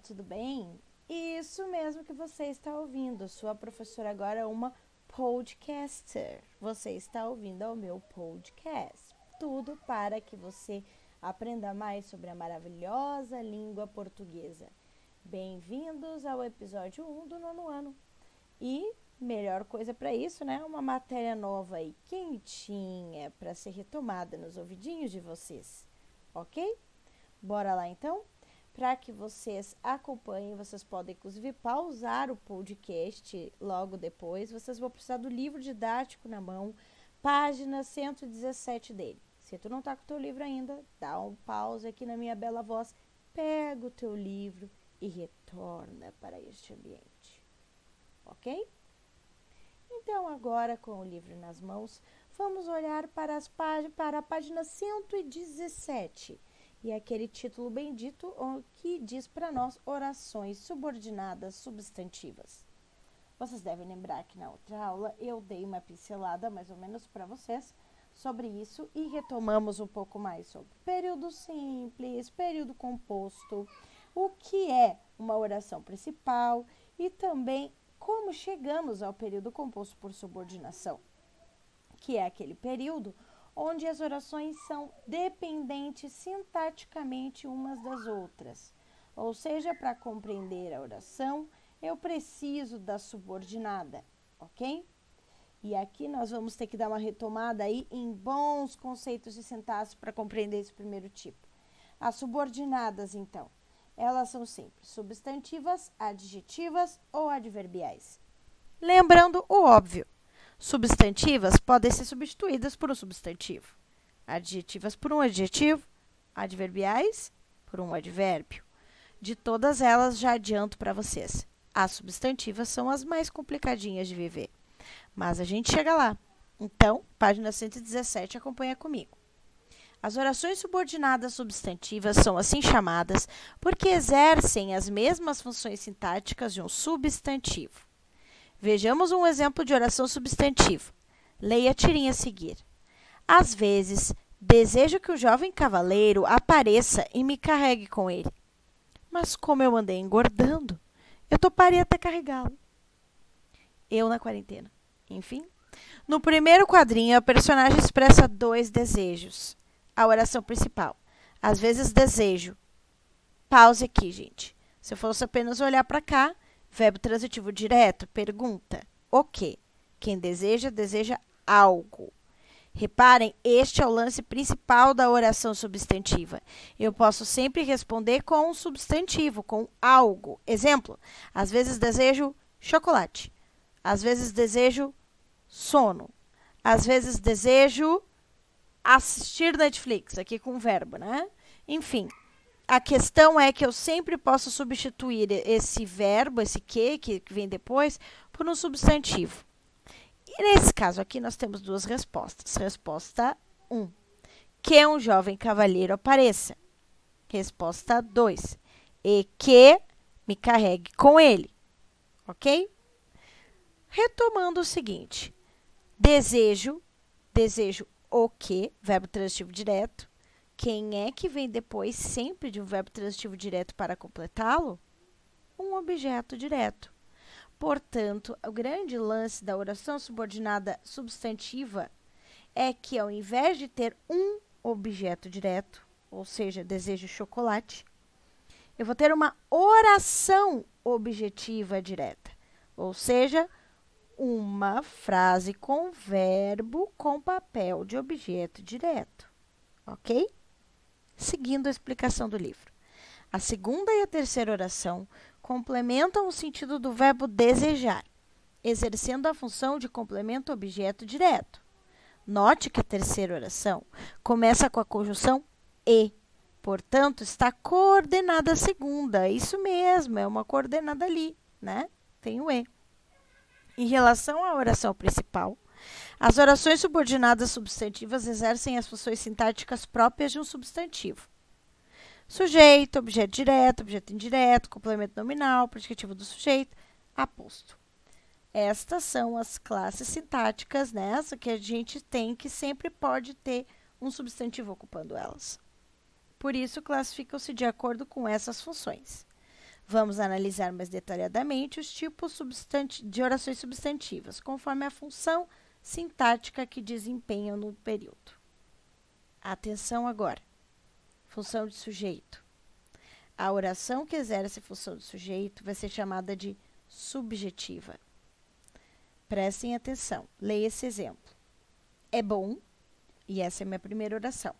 tudo bem? Isso mesmo que você está ouvindo. Sua professora agora é uma podcaster. Você está ouvindo ao meu podcast. Tudo para que você aprenda mais sobre a maravilhosa língua portuguesa. Bem-vindos ao episódio 1 do nono ano. E melhor coisa para isso, né? Uma matéria nova e quentinha para ser retomada nos ouvidinhos de vocês. Ok? Bora lá então? Para que vocês acompanhem, vocês podem inclusive pausar o podcast logo depois. Vocês vão precisar do livro didático na mão, página 117 dele. Se tu não tá com o teu livro ainda, dá um pause aqui na minha bela voz, pega o teu livro e retorna para este ambiente. OK? Então, agora com o livro nas mãos, vamos olhar para, as para a página 117 e aquele título bendito que diz para nós orações subordinadas substantivas. Vocês devem lembrar que na outra aula eu dei uma pincelada mais ou menos para vocês sobre isso e retomamos um pouco mais sobre período simples, período composto, o que é uma oração principal e também como chegamos ao período composto por subordinação, que é aquele período onde as orações são dependentes sintaticamente umas das outras. Ou seja, para compreender a oração, eu preciso da subordinada, ok? E aqui nós vamos ter que dar uma retomada aí em bons conceitos de sintaxe para compreender esse primeiro tipo. As subordinadas, então, elas são sempre substantivas, adjetivas ou adverbiais. Lembrando o óbvio, Substantivas podem ser substituídas por um substantivo, adjetivas por um adjetivo, adverbiais por um advérbio. De todas elas, já adianto para vocês. As substantivas são as mais complicadinhas de viver, mas a gente chega lá. Então, página 117, acompanha comigo. As orações subordinadas substantivas são assim chamadas porque exercem as mesmas funções sintáticas de um substantivo. Vejamos um exemplo de oração substantivo. Leia a tirinha a seguir. Às vezes, desejo que o jovem cavaleiro apareça e me carregue com ele. Mas como eu andei engordando, eu toparia até carregá-lo. Eu na quarentena. Enfim. No primeiro quadrinho, a personagem expressa dois desejos. A oração principal. Às vezes, desejo. Pause aqui, gente. Se eu fosse apenas olhar para cá, Verbo transitivo direto, pergunta. O que? Quem deseja, deseja algo. Reparem, este é o lance principal da oração substantiva. Eu posso sempre responder com um substantivo, com algo. Exemplo: às vezes desejo chocolate, às vezes desejo sono, às vezes desejo assistir Netflix, aqui com verbo, né? Enfim, a questão é que eu sempre posso substituir esse verbo, esse que, que vem depois, por um substantivo. E nesse caso aqui, nós temos duas respostas. Resposta 1. Um, que um jovem cavalheiro apareça. Resposta 2. E que me carregue com ele. Ok? Retomando o seguinte: desejo, desejo o que, verbo transitivo direto, quem é que vem depois sempre de um verbo transitivo direto para completá-lo? Um objeto direto. Portanto, o grande lance da oração subordinada substantiva é que, ao invés de ter um objeto direto, ou seja, desejo chocolate, eu vou ter uma oração objetiva direta, ou seja, uma frase com verbo com papel de objeto direto, ok? Seguindo a explicação do livro. A segunda e a terceira oração complementam o sentido do verbo desejar, exercendo a função de complemento objeto direto. Note que a terceira oração começa com a conjunção e, portanto, está coordenada a segunda. Isso mesmo, é uma coordenada ali, né? Tem o e. Em relação à oração principal, as orações subordinadas substantivas exercem as funções sintáticas próprias de um substantivo. Sujeito, objeto direto, objeto indireto, complemento nominal, predicativo do sujeito, aposto. Estas são as classes sintáticas nessa né, que a gente tem que sempre pode ter um substantivo ocupando elas. Por isso, classificam-se de acordo com essas funções. Vamos analisar mais detalhadamente os tipos de orações substantivas, conforme a função sintática que desempenham no período. Atenção agora. Função de sujeito. A oração que exerce função de sujeito vai ser chamada de subjetiva. Prestem atenção. Leia esse exemplo. É bom, e essa é minha primeira oração.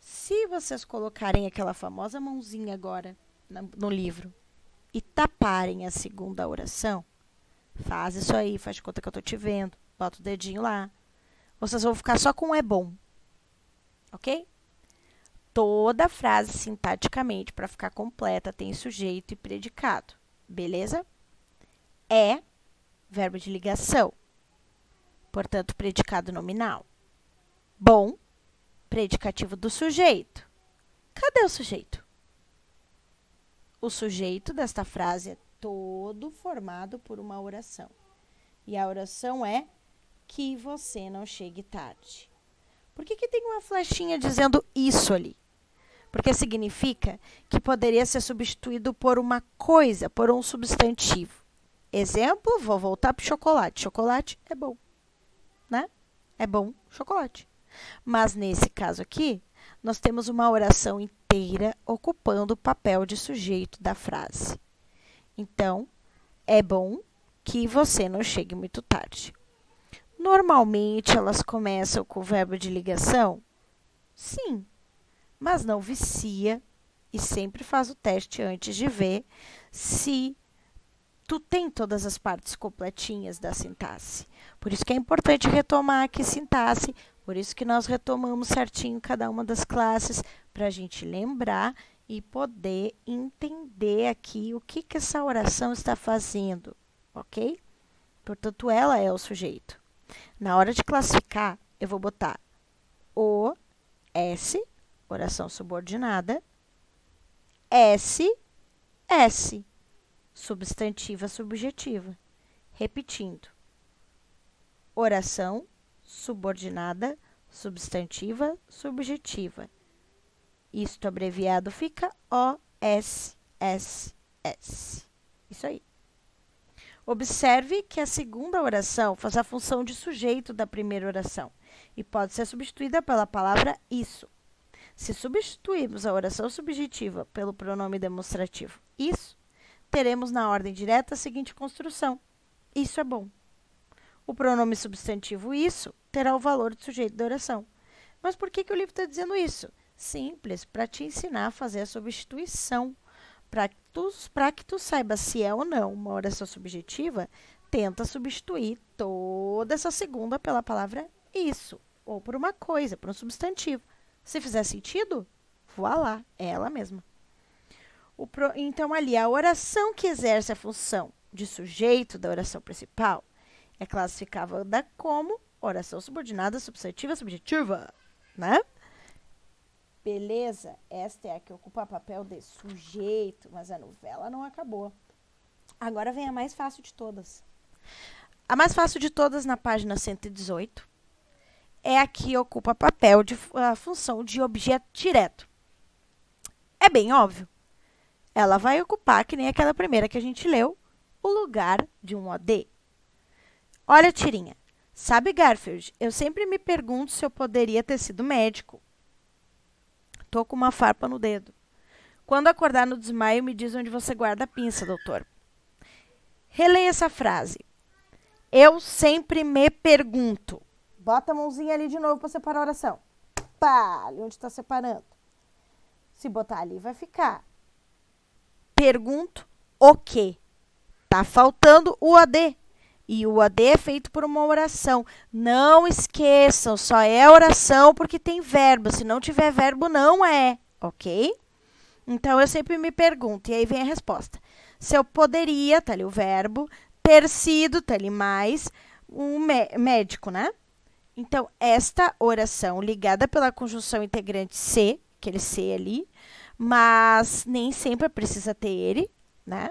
Se vocês colocarem aquela famosa mãozinha agora no livro e taparem a segunda oração, faz isso aí, faz de conta que eu estou te vendo, bota o dedinho lá. Vocês vão ficar só com é bom. Ok? Toda frase sintaticamente, para ficar completa, tem sujeito e predicado. Beleza? É verbo de ligação. Portanto, predicado nominal. Bom, predicativo do sujeito. Cadê o sujeito? O sujeito desta frase é todo formado por uma oração. E a oração é que você não chegue tarde. Por que, que tem uma flechinha dizendo isso ali? Porque significa que poderia ser substituído por uma coisa, por um substantivo. Exemplo, vou voltar para chocolate. Chocolate é bom, né? É bom chocolate. Mas nesse caso aqui, nós temos uma oração inteira ocupando o papel de sujeito da frase. Então, é bom que você não chegue muito tarde. Normalmente elas começam com o verbo de ligação? Sim, mas não vicia e sempre faz o teste antes de ver se tu tem todas as partes completinhas da sintaxe. Por isso que é importante retomar aqui sintaxe, por isso que nós retomamos certinho cada uma das classes, para a gente lembrar e poder entender aqui o que, que essa oração está fazendo, ok? Portanto, ela é o sujeito. Na hora de classificar, eu vou botar o, S, oração subordinada, S, S, substantiva subjetiva. Repetindo. Oração subordinada, substantiva, subjetiva. Isto abreviado fica OSSS. Isso aí. Observe que a segunda oração faz a função de sujeito da primeira oração e pode ser substituída pela palavra isso. Se substituirmos a oração subjetiva pelo pronome demonstrativo isso, teremos na ordem direta a seguinte construção: isso é bom. O pronome substantivo isso terá o valor de sujeito da oração. Mas por que, que o livro está dizendo isso? Simples, para te ensinar a fazer a substituição. Para que, tu, que tu saiba se é ou não uma oração subjetiva, tenta substituir toda essa segunda pela palavra isso, ou por uma coisa, por um substantivo. Se fizer sentido, voilá, é ela mesma. Pro, então, ali, a oração que exerce a função de sujeito da oração principal é classificada como oração subordinada, substantiva, subjetiva, né? Beleza, esta é a que ocupa papel de sujeito, mas a novela não acabou. Agora vem a mais fácil de todas. A mais fácil de todas, na página 118, é a que ocupa papel de a função de objeto direto. É bem óbvio. Ela vai ocupar, que nem aquela primeira que a gente leu, o lugar de um OD. Olha, tirinha. Sabe, Garfield, eu sempre me pergunto se eu poderia ter sido médico. Tô com uma farpa no dedo. Quando acordar no desmaio, me diz onde você guarda a pinça, doutor. Releia essa frase. Eu sempre me pergunto. Bota a mãozinha ali de novo para separar a oração. Pá, ali onde está separando. Se botar ali, vai ficar. Pergunto o quê? Tá faltando o AD. E o AD é feito por uma oração. Não esqueçam, só é oração porque tem verbo. Se não tiver verbo, não é, ok? Então eu sempre me pergunto, e aí vem a resposta. Se eu poderia, tá ali o verbo, ter sido, tá ali mais, um médico, né? Então, esta oração ligada pela conjunção integrante se, aquele se ali, mas nem sempre precisa ter ele, né?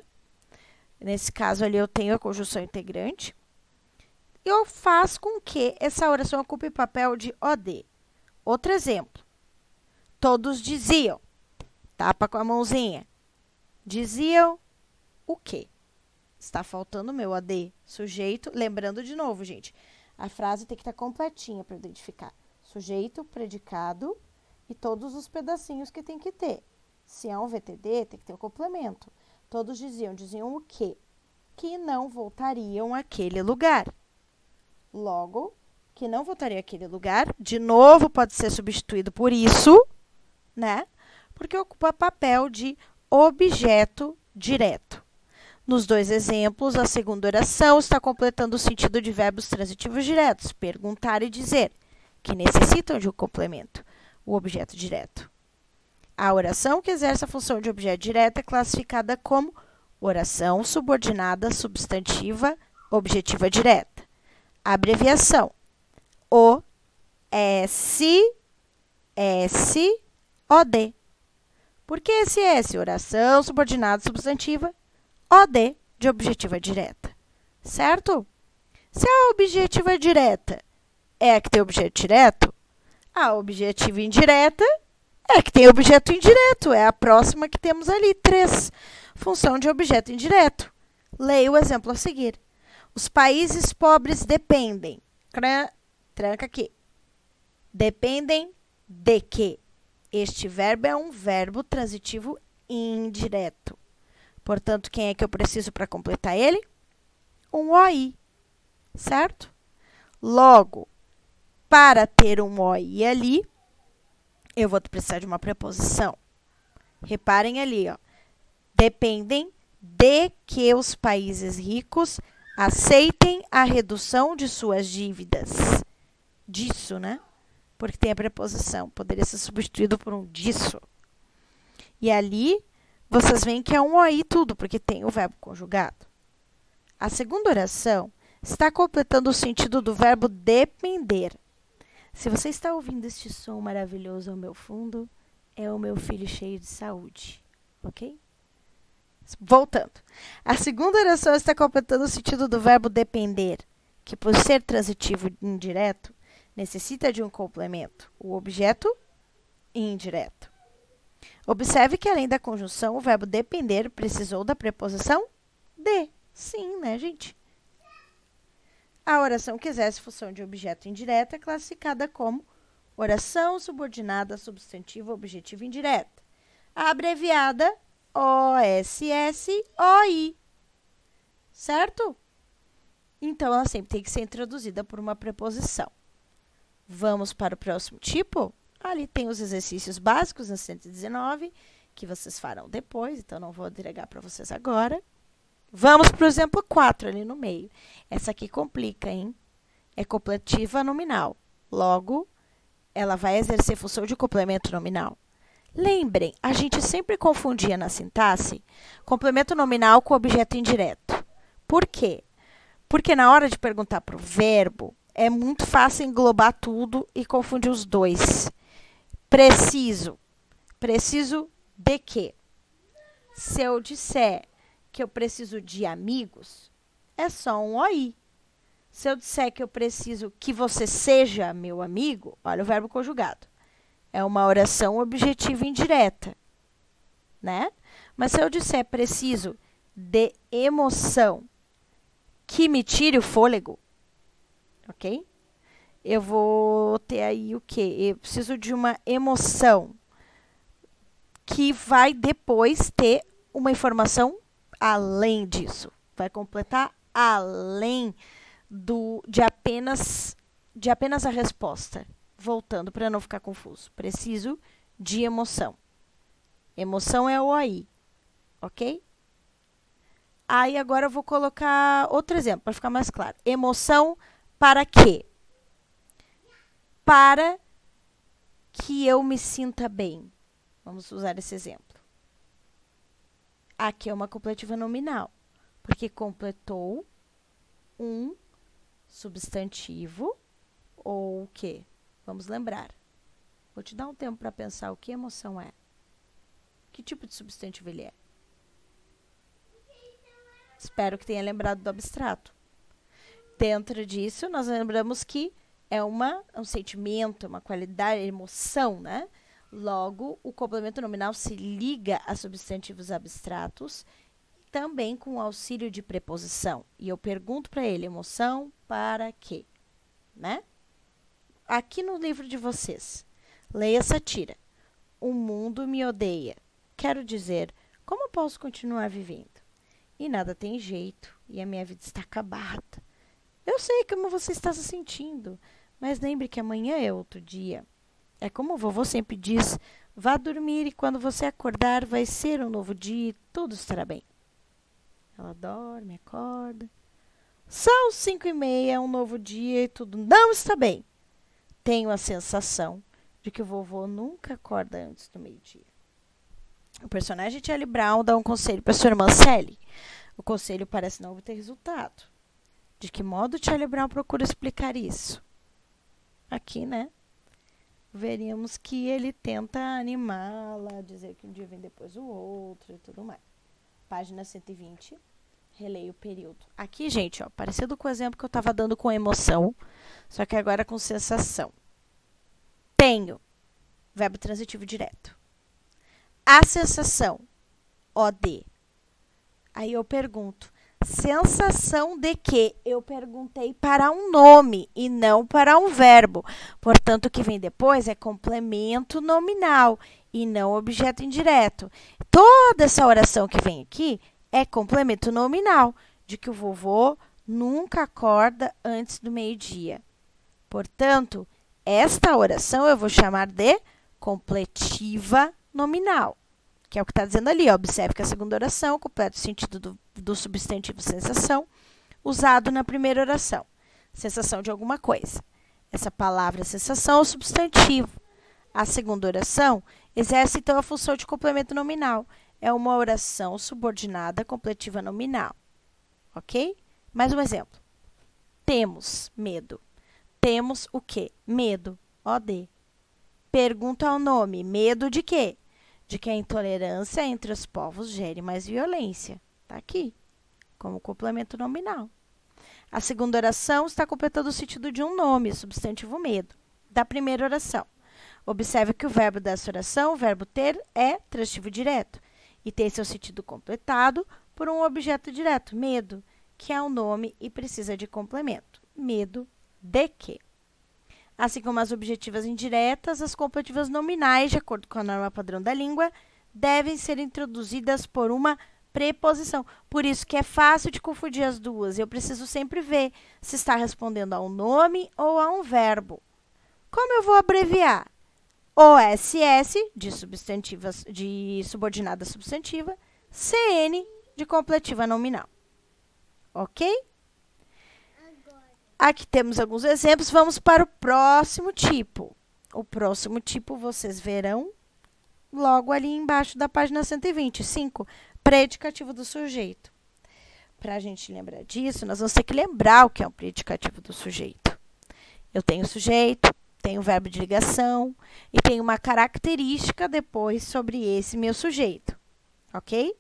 Nesse caso ali eu tenho a conjunção integrante. E eu faço com que essa oração ocupe papel de OD. Outro exemplo. Todos diziam. Tapa com a mãozinha. Diziam o quê? Está faltando o meu AD, sujeito. Lembrando de novo, gente, a frase tem que estar completinha para identificar. Sujeito, predicado e todos os pedacinhos que tem que ter. Se é um VTD, tem que ter o complemento. Todos diziam, diziam o quê? Que não voltariam àquele lugar. Logo, que não voltaria àquele lugar, de novo pode ser substituído por isso, né? Porque ocupa papel de objeto direto. Nos dois exemplos, a segunda oração está completando o sentido de verbos transitivos diretos, perguntar e dizer, que necessitam de um complemento, o objeto direto. A oração que exerce a função de objeto direto é classificada como oração subordinada substantiva objetiva direta. abreviação O S S O D. Por que esse S? Oração subordinada substantiva OD de objetiva direta. Certo? Se a objetiva direta é a que tem objeto direto, a objetiva indireta é que tem objeto indireto, é a próxima que temos ali, 3. Função de objeto indireto. Leia o exemplo a seguir. Os países pobres dependem. Tranca aqui. Dependem de quê? Este verbo é um verbo transitivo indireto. Portanto, quem é que eu preciso para completar ele? Um OI, certo? Logo, para ter um OI ali, eu vou precisar de uma preposição. Reparem ali, ó. Dependem de que os países ricos aceitem a redução de suas dívidas. Disso, né? Porque tem a preposição. Poderia ser substituído por um disso. E ali, vocês veem que é um OI tudo, porque tem o verbo conjugado. A segunda oração está completando o sentido do verbo depender. Se você está ouvindo este som maravilhoso ao meu fundo, é o meu filho cheio de saúde, ok? Voltando. A segunda oração está completando o sentido do verbo depender, que por ser transitivo indireto, necessita de um complemento, o objeto indireto. Observe que além da conjunção, o verbo depender precisou da preposição de. Sim, né, gente? A oração que exerce função de objeto indireta é classificada como oração subordinada substantivo objetivo indireta, abreviada OSSOI. Certo? Então, ela sempre tem que ser introduzida por uma preposição. Vamos para o próximo tipo? Ali tem os exercícios básicos na 119, que vocês farão depois, então não vou entregar para vocês agora. Vamos para o exemplo 4 ali no meio. Essa aqui complica, hein? É completiva nominal. Logo, ela vai exercer função de complemento nominal. Lembrem, a gente sempre confundia na sintaxe complemento nominal com objeto indireto. Por quê? Porque na hora de perguntar para o verbo, é muito fácil englobar tudo e confundir os dois. Preciso. Preciso de quê? Se eu disser que eu preciso de amigos, é só um OI. Se eu disser que eu preciso que você seja meu amigo, olha o verbo conjugado. É uma oração objetiva indireta, né? Mas se eu disser preciso de emoção que me tire o fôlego, ok? Eu vou ter aí o quê? Eu preciso de uma emoção que vai depois ter uma informação além disso. Vai completar além do de apenas de apenas a resposta. Voltando para não ficar confuso. Preciso de emoção. Emoção é o aí, ok? Aí agora eu vou colocar outro exemplo para ficar mais claro. Emoção para quê? Para que eu me sinta bem. Vamos usar esse exemplo. Aqui é uma completiva nominal, porque completou um substantivo ou o quê? Vamos lembrar. Vou te dar um tempo para pensar o que emoção é. Que tipo de substantivo ele é? Espero que tenha lembrado do abstrato. Dentro disso, nós lembramos que é uma, um sentimento, uma qualidade, emoção, né? Logo, o complemento nominal se liga a substantivos abstratos também com auxílio de preposição. E eu pergunto para ele: emoção para quê? Né? Aqui no livro de vocês, leia essa tira. O mundo me odeia. Quero dizer, como posso continuar vivendo? E nada tem jeito, e a minha vida está acabada. Eu sei como você está se sentindo, mas lembre que amanhã é outro dia. É como o vovô sempre diz: vá dormir e quando você acordar vai ser um novo dia e tudo estará bem. Ela dorme, acorda. São cinco e meia, é um novo dia e tudo não está bem. Tenho a sensação de que o vovô nunca acorda antes do meio-dia. O personagem Charlie Brown dá um conselho para sua irmã Sally. O conselho parece não obter resultado. De que modo Charlie Brown procura explicar isso? Aqui, né? Veríamos que ele tenta animá-la, dizer que um dia vem depois o outro e tudo mais. Página 120. Releio o período. Aqui, gente, ó, parecido com o exemplo que eu estava dando com emoção, só que agora com sensação. Tenho. Verbo transitivo direto. A sensação. OD. Aí eu pergunto: sensação de que? Eu perguntei para um nome e não para um verbo. Portanto, o que vem depois é complemento nominal e não objeto indireto. Toda essa oração que vem aqui é complemento nominal, de que o vovô nunca acorda antes do meio-dia. Portanto, esta oração eu vou chamar de completiva nominal que é o que está dizendo ali. Observe que a segunda oração completa o sentido do, do substantivo sensação, usado na primeira oração. Sensação de alguma coisa. Essa palavra sensação é o substantivo. A segunda oração exerce, então, a função de complemento nominal. É uma oração subordinada completiva nominal. Ok? Mais um exemplo. Temos medo. Temos o quê? Medo. OD. Pergunta ao nome. Medo de quê? de que a intolerância entre os povos gere mais violência. Está aqui, como complemento nominal. A segunda oração está completando o sentido de um nome, substantivo medo, da primeira oração. Observe que o verbo dessa oração, o verbo ter, é transitivo direto e tem seu sentido completado por um objeto direto, medo, que é um nome e precisa de complemento. Medo de quê? Assim como as objetivas indiretas, as completivas nominais, de acordo com a norma padrão da língua, devem ser introduzidas por uma preposição. Por isso que é fácil de confundir as duas. Eu preciso sempre ver se está respondendo a um nome ou a um verbo. Como eu vou abreviar? OSS, de, substantivas, de subordinada substantiva, CN, de completiva nominal. Ok? Aqui temos alguns exemplos. Vamos para o próximo tipo. O próximo tipo vocês verão logo ali embaixo da página 125, predicativo do sujeito. Para a gente lembrar disso, nós vamos ter que lembrar o que é um predicativo do sujeito. Eu tenho sujeito, tenho verbo de ligação e tenho uma característica depois sobre esse meu sujeito, ok?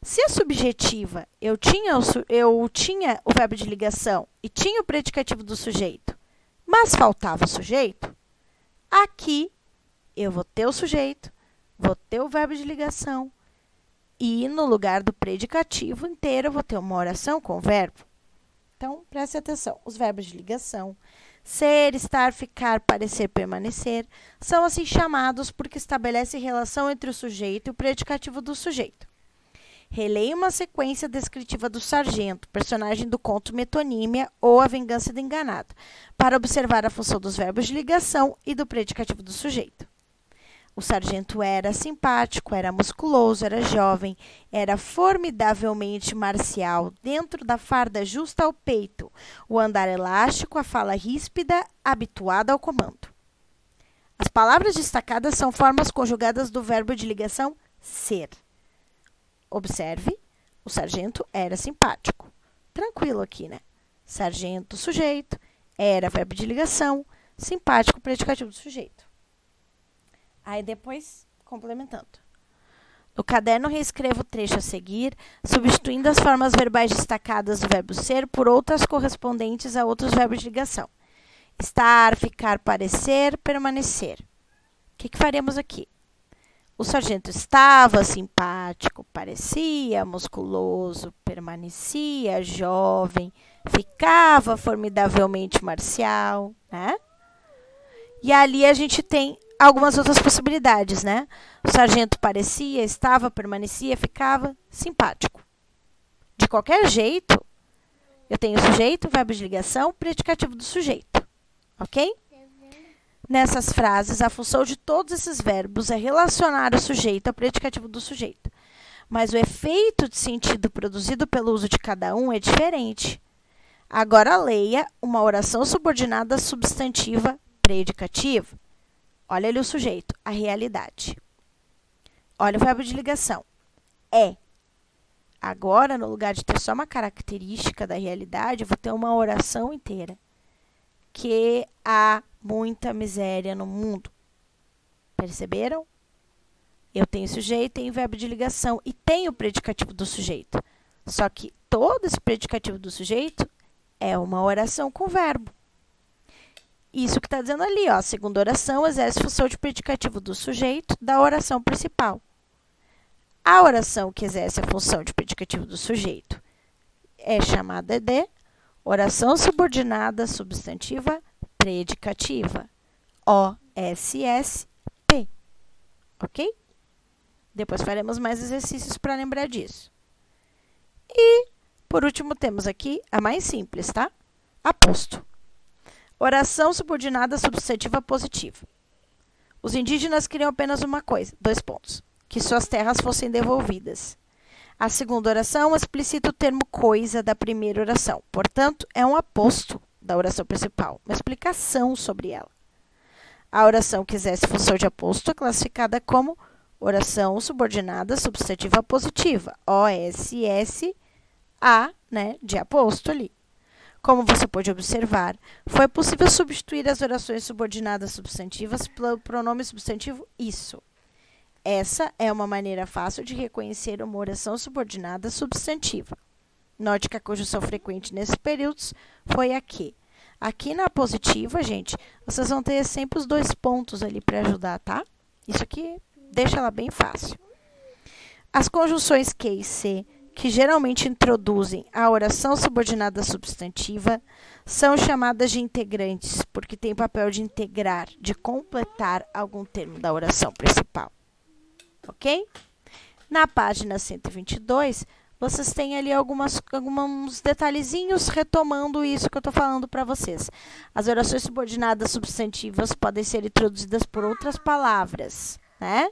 Se a subjetiva eu tinha, o, eu tinha o verbo de ligação e tinha o predicativo do sujeito, mas faltava o sujeito, aqui eu vou ter o sujeito, vou ter o verbo de ligação e no lugar do predicativo inteiro eu vou ter uma oração com o verbo. Então, preste atenção. Os verbos de ligação, ser, estar, ficar, parecer, permanecer, são assim chamados porque estabelecem relação entre o sujeito e o predicativo do sujeito. Releia uma sequência descritiva do sargento, personagem do conto Metonímia ou A Vingança do Enganado, para observar a função dos verbos de ligação e do predicativo do sujeito. O sargento era simpático, era musculoso, era jovem, era formidavelmente marcial, dentro da farda justa ao peito, o andar elástico, a fala ríspida, habituada ao comando. As palavras destacadas são formas conjugadas do verbo de ligação ser. Observe, o sargento era simpático. Tranquilo aqui, né? Sargento, sujeito, era verbo de ligação, simpático, predicativo do sujeito. Aí depois, complementando. No caderno, reescrevo o trecho a seguir, substituindo as formas verbais destacadas do verbo ser por outras correspondentes a outros verbos de ligação. Estar, ficar, parecer, permanecer. O que, que faremos aqui? O sargento estava simpático, parecia musculoso, permanecia jovem, ficava formidavelmente marcial, né? E ali a gente tem algumas outras possibilidades, né? O sargento parecia, estava, permanecia, ficava simpático. De qualquer jeito, eu tenho sujeito, verbo de ligação, predicativo do sujeito. Ok? Nessas frases, a função de todos esses verbos é relacionar o sujeito ao predicativo do sujeito. Mas o efeito de sentido produzido pelo uso de cada um é diferente. Agora leia uma oração subordinada substantiva predicativa. Olha ali o sujeito, a realidade. Olha o verbo de ligação. É. Agora, no lugar de ter só uma característica da realidade, eu vou ter uma oração inteira. Que há muita miséria no mundo. Perceberam? Eu tenho sujeito, tenho verbo de ligação e tenho o predicativo do sujeito. Só que todo esse predicativo do sujeito é uma oração com verbo. Isso que está dizendo ali, ó, segunda oração exerce função de predicativo do sujeito da oração principal. A oração que exerce a função de predicativo do sujeito é chamada de oração subordinada substantiva predicativa. O-S-S-P. Ok? Depois faremos mais exercícios para lembrar disso. E, por último, temos aqui a mais simples, tá? Aposto. Oração subordinada substantiva positiva. Os indígenas queriam apenas uma coisa, dois pontos, que suas terras fossem devolvidas. A segunda oração explicita o termo coisa da primeira oração, portanto, é um aposto da oração principal, uma explicação sobre ela. A oração que exerce função de aposto é classificada como oração subordinada substantiva positiva, O-S-S-A, né, de aposto ali. Como você pode observar, foi possível substituir as orações subordinadas substantivas pelo pronome substantivo isso. Essa é uma maneira fácil de reconhecer uma oração subordinada substantiva. Note que a conjunção frequente nesses períodos foi a que. Aqui na positiva, gente, vocês vão ter sempre os dois pontos ali para ajudar, tá? Isso aqui deixa ela bem fácil. As conjunções que e se, que geralmente introduzem a oração subordinada substantiva, são chamadas de integrantes, porque têm papel de integrar, de completar algum termo da oração principal. Ok? Na página 122, vocês têm ali algumas, alguns detalhezinhos retomando isso que eu estou falando para vocês. As orações subordinadas substantivas podem ser introduzidas por outras palavras, né?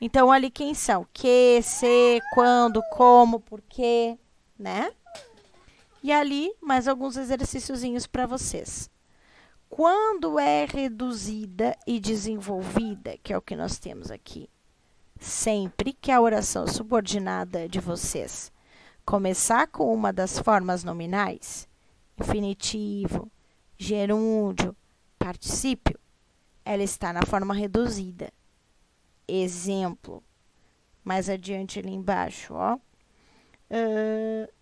Então, ali quem são? Que, se, quando, como, porquê, né? E ali, mais alguns exercíciozinhos para vocês. Quando é reduzida e desenvolvida, que é o que nós temos aqui, sempre que a oração subordinada de vocês começar com uma das formas nominais, infinitivo, gerúndio, particípio, ela está na forma reduzida. Exemplo, mais adiante ali embaixo, ó. Uh,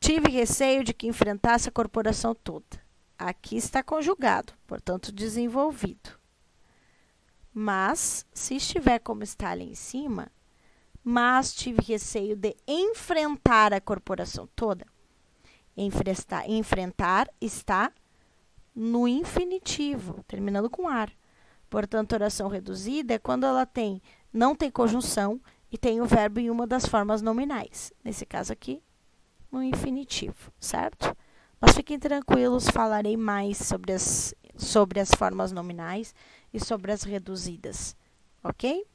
tive receio de que enfrentasse a corporação toda. Aqui está conjugado, portanto, desenvolvido. Mas, se estiver como está ali em cima, mas tive receio de enfrentar a corporação toda. Enfrentar, enfrentar está no infinitivo, terminando com ar. Portanto, oração reduzida é quando ela tem não tem conjunção e tem o verbo em uma das formas nominais. Nesse caso aqui, no infinitivo, certo? Mas fiquem tranquilos, falarei mais sobre as, sobre as formas nominais e sobre as reduzidas, ok?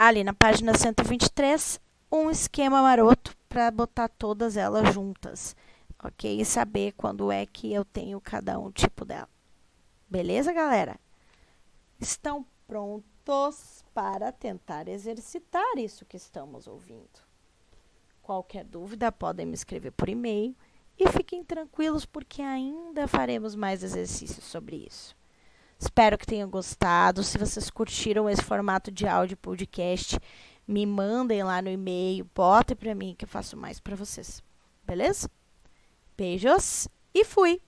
ali na página 123, um esquema maroto para botar todas elas juntas, ok? E saber quando é que eu tenho cada um tipo dela. Beleza, galera? Estão prontos para tentar exercitar isso que estamos ouvindo? Qualquer dúvida, podem me escrever por e-mail e fiquem tranquilos porque ainda faremos mais exercícios sobre isso. Espero que tenham gostado. Se vocês curtiram esse formato de áudio podcast, me mandem lá no e-mail, botem para mim que eu faço mais para vocês. Beleza? Beijos e fui!